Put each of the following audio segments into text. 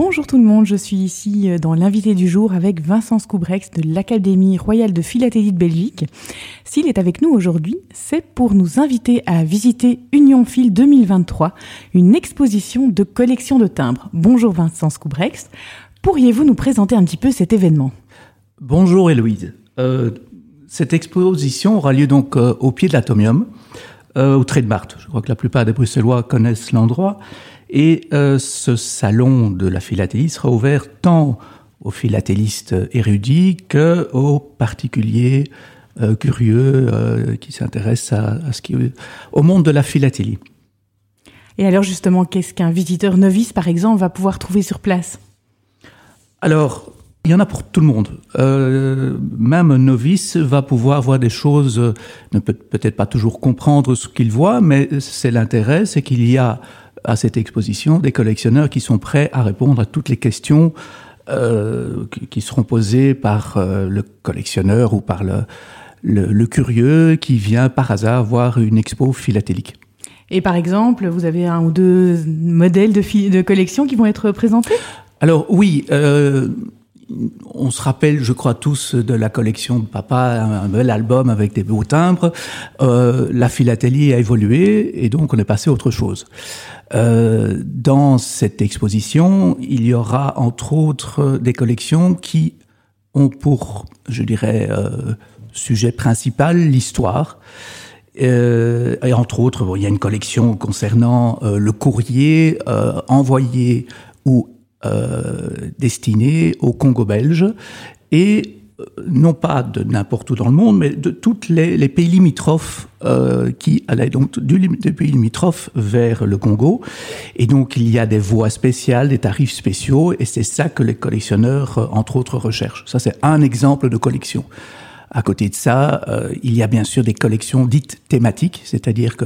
Bonjour tout le monde, je suis ici euh, dans l'invité du jour avec Vincent Scoubrex de l'Académie royale de philatélie de Belgique. S'il est avec nous aujourd'hui, c'est pour nous inviter à visiter Union Phil 2023, une exposition de collection de timbres. Bonjour Vincent Scoubrex, pourriez-vous nous présenter un petit peu cet événement? Bonjour Héloïse. Euh, cette exposition aura lieu donc euh, au pied de l'Atomium, au Trait de Marthe. Je crois que la plupart des Bruxellois connaissent l'endroit. Et euh, ce salon de la philatélie sera ouvert tant aux philatélistes érudits que aux particuliers euh, curieux euh, qui s'intéressent à, à, ce qui, au monde de la philatélie. Et alors justement, qu'est-ce qu'un visiteur novice, par exemple, va pouvoir trouver sur place? Alors, il y en a pour tout le monde. Euh, même un novice va pouvoir voir des choses, ne peut peut-être pas toujours comprendre ce qu'il voit, mais c'est l'intérêt, c'est qu'il y a à cette exposition des collectionneurs qui sont prêts à répondre à toutes les questions euh, qui seront posées par euh, le collectionneur ou par le, le, le, curieux qui vient par hasard voir une expo philatélique. Et par exemple, vous avez un ou deux modèles de, de collection qui vont être présentés? Alors oui, euh, on se rappelle, je crois tous, de la collection de papa, un bel album avec des beaux timbres. Euh, la philatélie a évolué et donc on est passé à autre chose. Euh, dans cette exposition, il y aura entre autres des collections qui ont pour, je dirais, euh, sujet principal l'histoire. Euh, et entre autres, bon, il y a une collection concernant euh, le courrier euh, envoyé ou euh, destiné au Congo belge et euh, non pas de n'importe où dans le monde, mais de toutes les, les pays limitrophes euh, qui allaient donc du, des pays limitrophes vers le Congo. Et donc il y a des voies spéciales, des tarifs spéciaux, et c'est ça que les collectionneurs, euh, entre autres, recherchent. Ça, c'est un exemple de collection. À côté de ça, il y a bien sûr des collections dites thématiques, c'est-à-dire que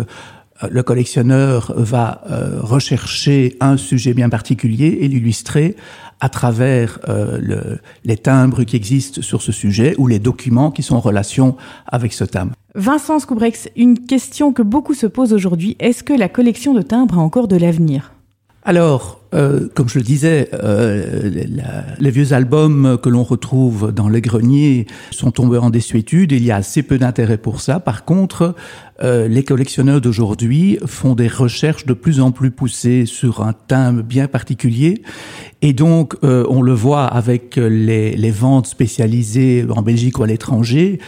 le collectionneur va euh, rechercher un sujet bien particulier et l'illustrer à travers euh, le, les timbres qui existent sur ce sujet ou les documents qui sont en relation avec ce timbre. Vincent Scoubrex, une question que beaucoup se posent aujourd'hui, est-ce que la collection de timbres a encore de l'avenir? Alors, euh, comme je le disais, euh, les, vieux albums que l'on retrouve dans les greniers sont tombés en désuétude. Il y a assez peu d'intérêt pour ça. Par contre, euh, les collectionneurs d'aujourd'hui font des recherches de plus en plus poussées sur un thème bien particulier. Et donc, euh, on le voit avec les, les ventes spécialisées en Belgique ou à l'étranger.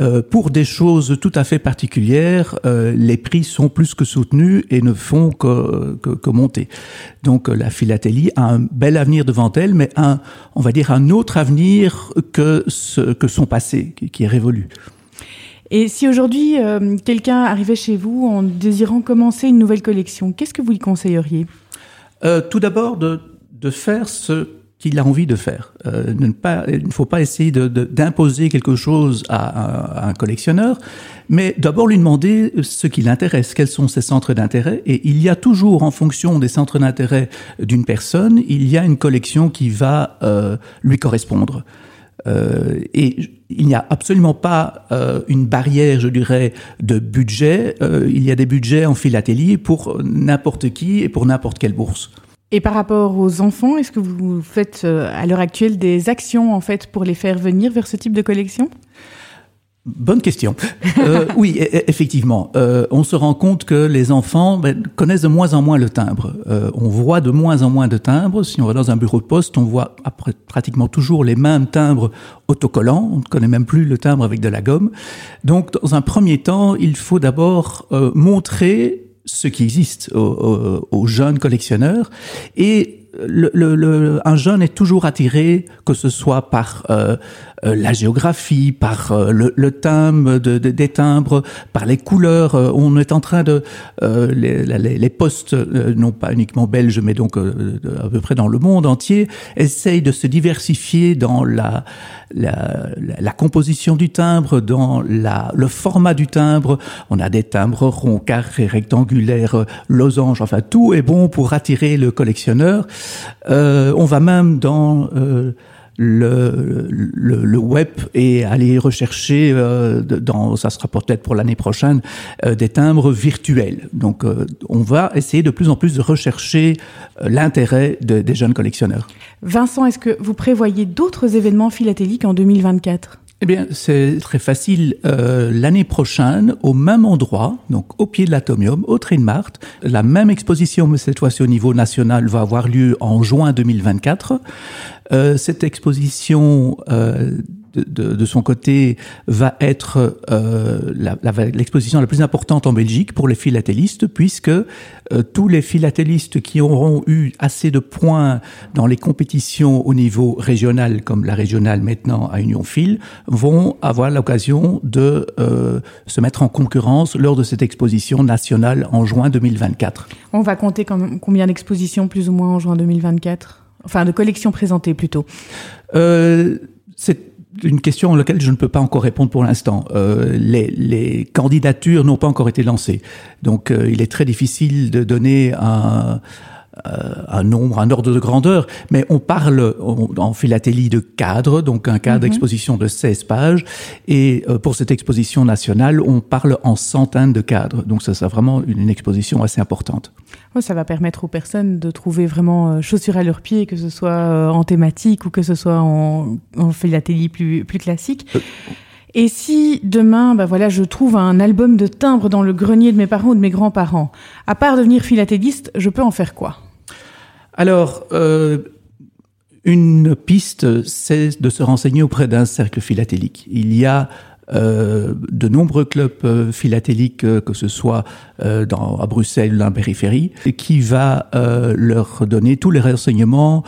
Euh, pour des choses tout à fait particulières, euh, les prix sont plus que soutenus et ne font que, que, que monter. Donc la philatélie a un bel avenir devant elle, mais un, on va dire un autre avenir que, ce, que son passé, qui, qui est révolu. Et si aujourd'hui euh, quelqu'un arrivait chez vous en désirant commencer une nouvelle collection, qu'est-ce que vous lui conseilleriez? Euh, Tout d'abord de, de faire ce qu'il a envie de faire. Euh, il ne faut pas essayer d'imposer quelque chose à, un collectionneur, mais d'abord lui demander ce qui l'intéresse, quels sont ses centres d'intérêt. Et il y a toujours, en fonction des centres d'intérêt d'une personne, il y a une collection qui va euh, lui correspondre. Euh, et il n'y a absolument pas une barrière, je dirais, de budget. Il y a des budgets en philatélie pour n'importe qui et pour n'importe quelle bourse. Et par rapport aux enfants, est-ce que vous faites euh, à l'heure actuelle des actions en fait pour les faire venir vers ce type de collection? Bonne question. Euh, oui, e, effectivement, euh, on se rend compte que les enfants ben, connaissent de moins en moins le timbre. Euh, on voit de moins en moins de timbres. Si on va dans un bureau de poste, on voit après, pratiquement toujours les mêmes timbres autocollants. On ne connaît même plus le timbre avec de la gomme. Donc, dans un premier temps, il faut d'abord euh, montrer ce qui existe aux, jeunes collectionneurs. Et le, le, le, un jeune est toujours attiré, que ce soit par euh, euh, la géographie, par euh, le, timbre de, de, des timbres, par les couleurs. Euh, on est en train de euh, les, les, les postes, euh, non pas uniquement belges, mais donc à peu près dans le monde entier, essayent de se diversifier dans la, la, la composition du timbre, dans la, le format du timbre. On a des timbres ronds, carrés, rectangulaires, losanges. Enfin, tout est bon pour attirer le collectionneur. Euh, on va même dans euh, le, le, web et aller rechercher, euh, dans, ça sera peut-être pour l'année prochaine, des timbres virtuels. Donc on va essayer de plus en plus de rechercher l'intérêt des jeunes collectionneurs. Vincent, est-ce que vous prévoyez d'autres événements philatéliques en 2024 eh bien, c'est très facile. Euh, L'année prochaine, au même endroit, donc au pied de l'Atomium, au Trinmart, la même exposition, mais cette fois-ci au niveau national, va avoir lieu en juin 2024. Euh, cette exposition euh, de, de, son côté, va être euh, l'exposition la, la, plus importante en Belgique pour les philatélistes, puisque euh, tous les philatélistes qui auront eu assez de points dans les compétitions au niveau régional, comme la régionale maintenant à Union Phil, vont avoir l'occasion de euh, se mettre en concurrence lors de cette exposition nationale en juin 2024. On va compter combien d'expositions plus ou moins en juin 2024 Enfin, de collections présentées plutôt. C'est une question à laquelle je ne peux pas encore répondre pour l'instant. Euh, les, les, candidatures n'ont pas encore été lancées. Donc euh, il est très difficile de donner un, un nombre, un ordre de grandeur, mais on parle en philatélie de cadre, donc un cadre mhm. d'exposition de 16 pages, et euh, pour cette exposition nationale, on parle en centaines de cadres, donc ça sera vraiment une, exposition assez importante. ça va permettre aux personnes de trouver vraiment euh, chaussures à leurs pieds, que ce soit en thématique ou que ce soit en, en philatélie plus, plus classique. Et si demain, bah voilà, je trouve un album de timbres dans le grenier de mes parents ou de mes grands-parents, à part devenir philatéliste, je peux en faire quoi? Alors, euh, une piste, c'est de se renseigner auprès d'un cercle philatélique. Il y a euh, de nombreux clubs euh, philatéliques, que ce soit à Bruxelles ou dans la périphérie, qui va leur donner tous les renseignements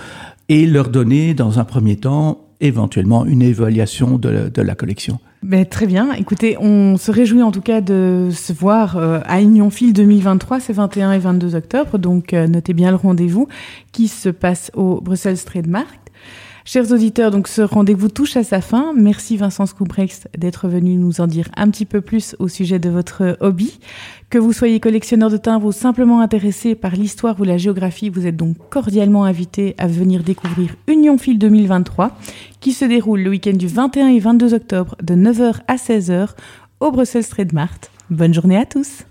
et leur donner, dans un premier temps, éventuellement une évaluation de, la collection. Ben, très bien. Écoutez, on se réjouit en tout cas de se voir euh, à Union Phil 2023, c'est 21 et 22 octobre. Donc euh, notez bien le rendez-vous qui se passe au Brussels Trade Market. Chers auditeurs, donc ce rendez-vous touche à sa fin. Merci Vincent Scoubrex d'être venu nous en dire un petit peu plus au sujet de votre hobby. Que vous soyez collectionneur de timbres ou simplement intéressé par l'histoire ou la géographie, vous êtes donc cordialement invité à venir découvrir Union Fil 2023 qui se déroule le week-end du 21 et 22 octobre de 9h à 16h au Bruxelles Trade Mart. Bonne journée à tous